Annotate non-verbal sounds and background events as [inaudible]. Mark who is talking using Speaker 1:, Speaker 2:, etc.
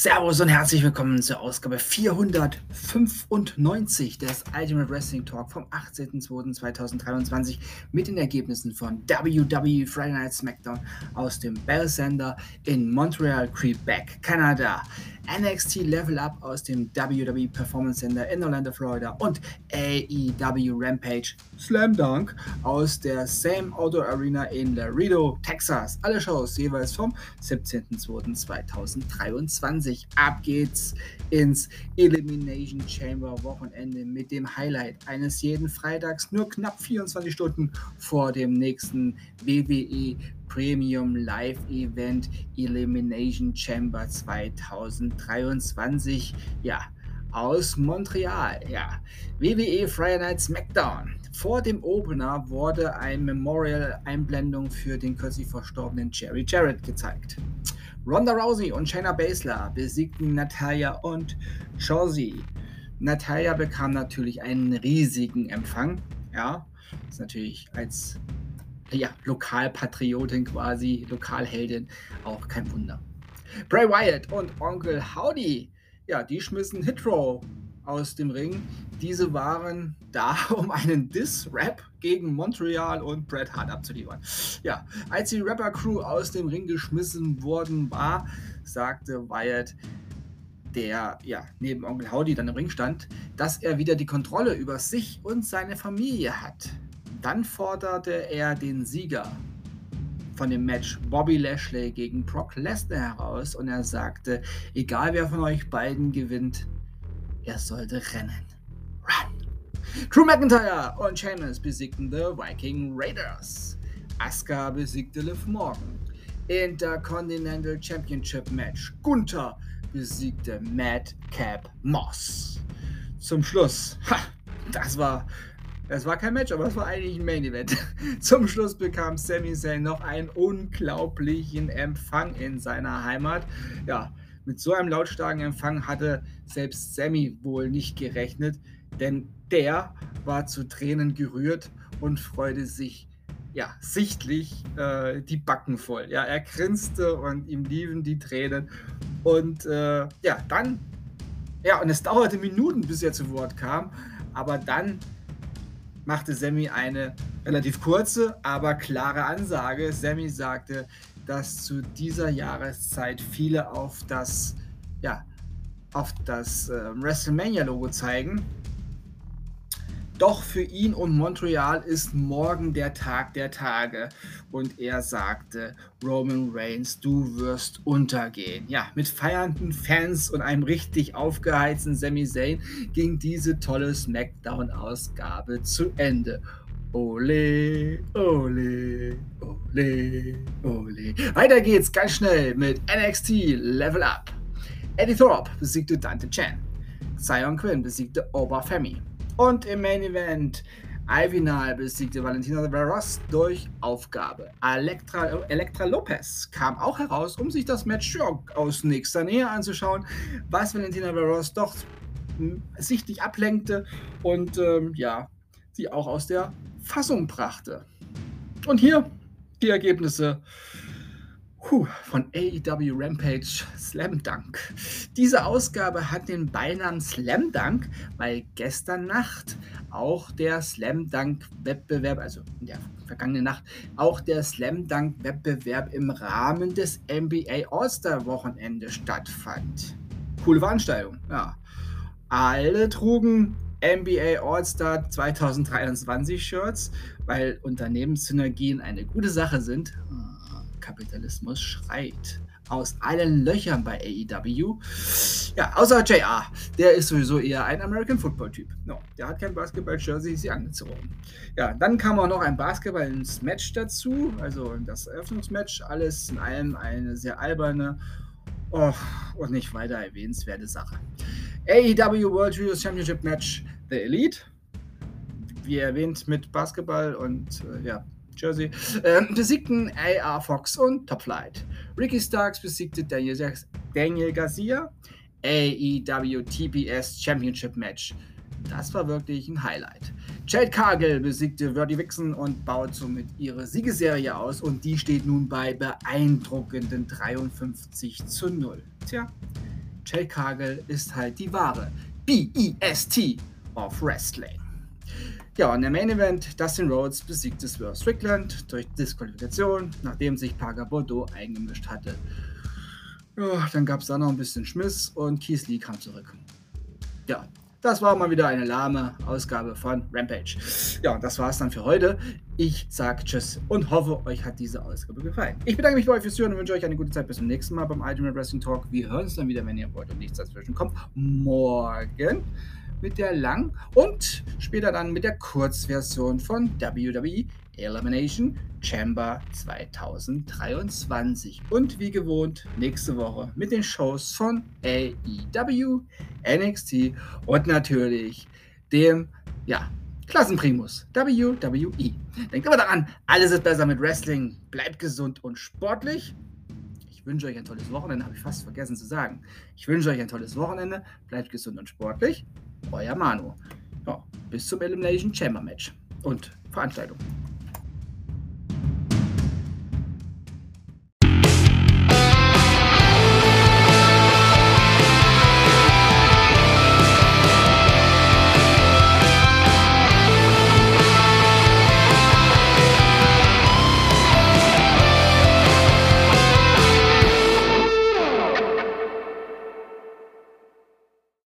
Speaker 1: Servus und herzlich willkommen zur Ausgabe 495 des Ultimate Wrestling Talk vom 18.02.2023 mit den Ergebnissen von WWE Friday Night SmackDown aus dem Bell Center in Montreal, Quebec, Kanada. NXT Level Up aus dem WWE Performance Center in Orlando, Florida und AEW Rampage Slam Dunk aus der Same Auto Arena in Laredo, Texas. Alle Shows jeweils vom 17.02.2023. Ab geht's ins Elimination Chamber Wochenende mit dem Highlight eines jeden Freitags nur knapp 24 Stunden vor dem nächsten WWE Premium Live Event Elimination Chamber 2023. Ja, aus Montreal. Ja, WWE Friday Night SmackDown. Vor dem Opener wurde ein Memorial-Einblendung für den kürzlich verstorbenen Jerry Jarrett gezeigt. Ronda Rousey und Shayna Baszler besiegten Natalia und Josie. Natalia bekam natürlich einen riesigen Empfang. Ja, ist natürlich als ja, Lokalpatriotin quasi, Lokalheldin, auch kein Wunder. Bray Wyatt und Onkel Howdy, ja, die schmissen Hitro aus dem Ring. Diese waren da, [laughs] um einen Diss-Rap gegen Montreal und Bret Hart abzuliefern. Ja, als die Rapper-Crew aus dem Ring geschmissen worden war, sagte Wyatt, der ja neben Onkel Howdy dann im Ring stand, dass er wieder die Kontrolle über sich und seine Familie hat. Dann forderte er den Sieger von dem Match Bobby Lashley gegen Brock Lesnar heraus und er sagte, egal wer von euch beiden gewinnt, er sollte rennen. Run! Drew McIntyre und Sheamus besiegten The Viking Raiders. Asuka besiegte Liv Morgan. Intercontinental Championship Match. Gunther besiegte Madcap Moss. Zum Schluss, ha, das war es war kein Match, aber es war eigentlich ein Main Event. [laughs] Zum Schluss bekam Sami Zayn noch einen unglaublichen Empfang in seiner Heimat. Ja, mit so einem lautstarken Empfang hatte selbst Sammy wohl nicht gerechnet, denn der war zu Tränen gerührt und freute sich ja sichtlich äh, die Backen voll. Ja, er grinste und ihm liefen die Tränen und äh, ja, dann ja, und es dauerte Minuten, bis er zu Wort kam, aber dann machte Sammy eine relativ kurze, aber klare Ansage. Sammy sagte, dass zu dieser Jahreszeit viele auf das, ja, auf das äh, WrestleMania-Logo zeigen doch für ihn und Montreal ist morgen der Tag der Tage. Und er sagte, Roman Reigns, du wirst untergehen. Ja, mit feiernden Fans und einem richtig aufgeheizten Sami Zayn ging diese tolle SmackDown-Ausgabe zu Ende. Ole, ole, ole, ole. Weiter geht's ganz schnell mit NXT Level Up. Eddie Thorpe besiegte Dante Chan. Zion Quinn besiegte Oba Femi. Und im Main Event Ivinal besiegte Valentina Veros durch Aufgabe. Elektra, Elektra Lopez kam auch heraus, um sich das Match aus nächster Nähe anzuschauen, was Valentina Veros doch hm, sichtlich ablenkte und ähm, ja, sie auch aus der Fassung brachte. Und hier die Ergebnisse von AEW Rampage Slam Dunk. Diese Ausgabe hat den Beinamen Slam Dunk, weil gestern Nacht auch der Slam Dunk Wettbewerb, also in der vergangenen Nacht, auch der Slam Dunk Wettbewerb im Rahmen des NBA All-Star Wochenende stattfand. Coole Veranstaltung, ja. Alle trugen NBA All-Star 2023 Shirts, weil Unternehmenssynergien eine gute Sache sind. Kapitalismus schreit. Aus allen Löchern bei AEW. Ja, außer JR. Der ist sowieso eher ein American Football-Typ. No, der hat kein Basketball-Jersey, sie angezogen. Ja, dann kam auch noch ein Basketball ins Match dazu. Also das Eröffnungsmatch. Alles in allem eine sehr alberne oh, und nicht weiter erwähnenswerte Sache. AEW World Juniors Championship Match The Elite. Wie erwähnt mit Basketball und äh, ja, Jersey, äh, besiegten AR Fox und Top Flight. Ricky Starks besiegte Daniel, Daniel Garcia. AEW TBS Championship Match. Das war wirklich ein Highlight. Jade Cargill besiegte Verdi Vixen und baut somit ihre Siegeserie aus und die steht nun bei beeindruckenden 53 zu 0. Tja, Jake Kagel ist halt die wahre B-E-S-T of Wrestling. Ja, und der Main Event, Dustin Rhodes besiegte Swerve Strickland durch Disqualifikation, nachdem sich Parker Bordeaux eingemischt hatte. Ja, dann gab es da noch ein bisschen Schmiss und Keith Lee kam zurück. Ja, das war mal wieder eine lahme Ausgabe von Rampage. Ja, und das es dann für heute. Ich sage Tschüss und hoffe, euch hat diese Ausgabe gefallen. Ich bedanke mich bei euch fürs Zuhören und wünsche euch eine gute Zeit. Bis zum nächsten Mal beim Ultimate Wrestling Talk. Wir hören uns dann wieder, wenn ihr wollt und nichts dazwischen kommt. Morgen mit der Lang- und später dann mit der Kurzversion von WWE Elimination Chamber 2023. Und wie gewohnt, nächste Woche mit den Shows von AEW, NXT und natürlich dem, ja, Klassenprimus, WWE. Denkt aber daran, alles ist besser mit Wrestling. Bleibt gesund und sportlich. Ich wünsche euch ein tolles Wochenende, habe ich fast vergessen zu sagen. Ich wünsche euch ein tolles Wochenende. Bleibt gesund und sportlich. Euer Manu. Ja, bis zum Elimination Chamber Match und Veranstaltung.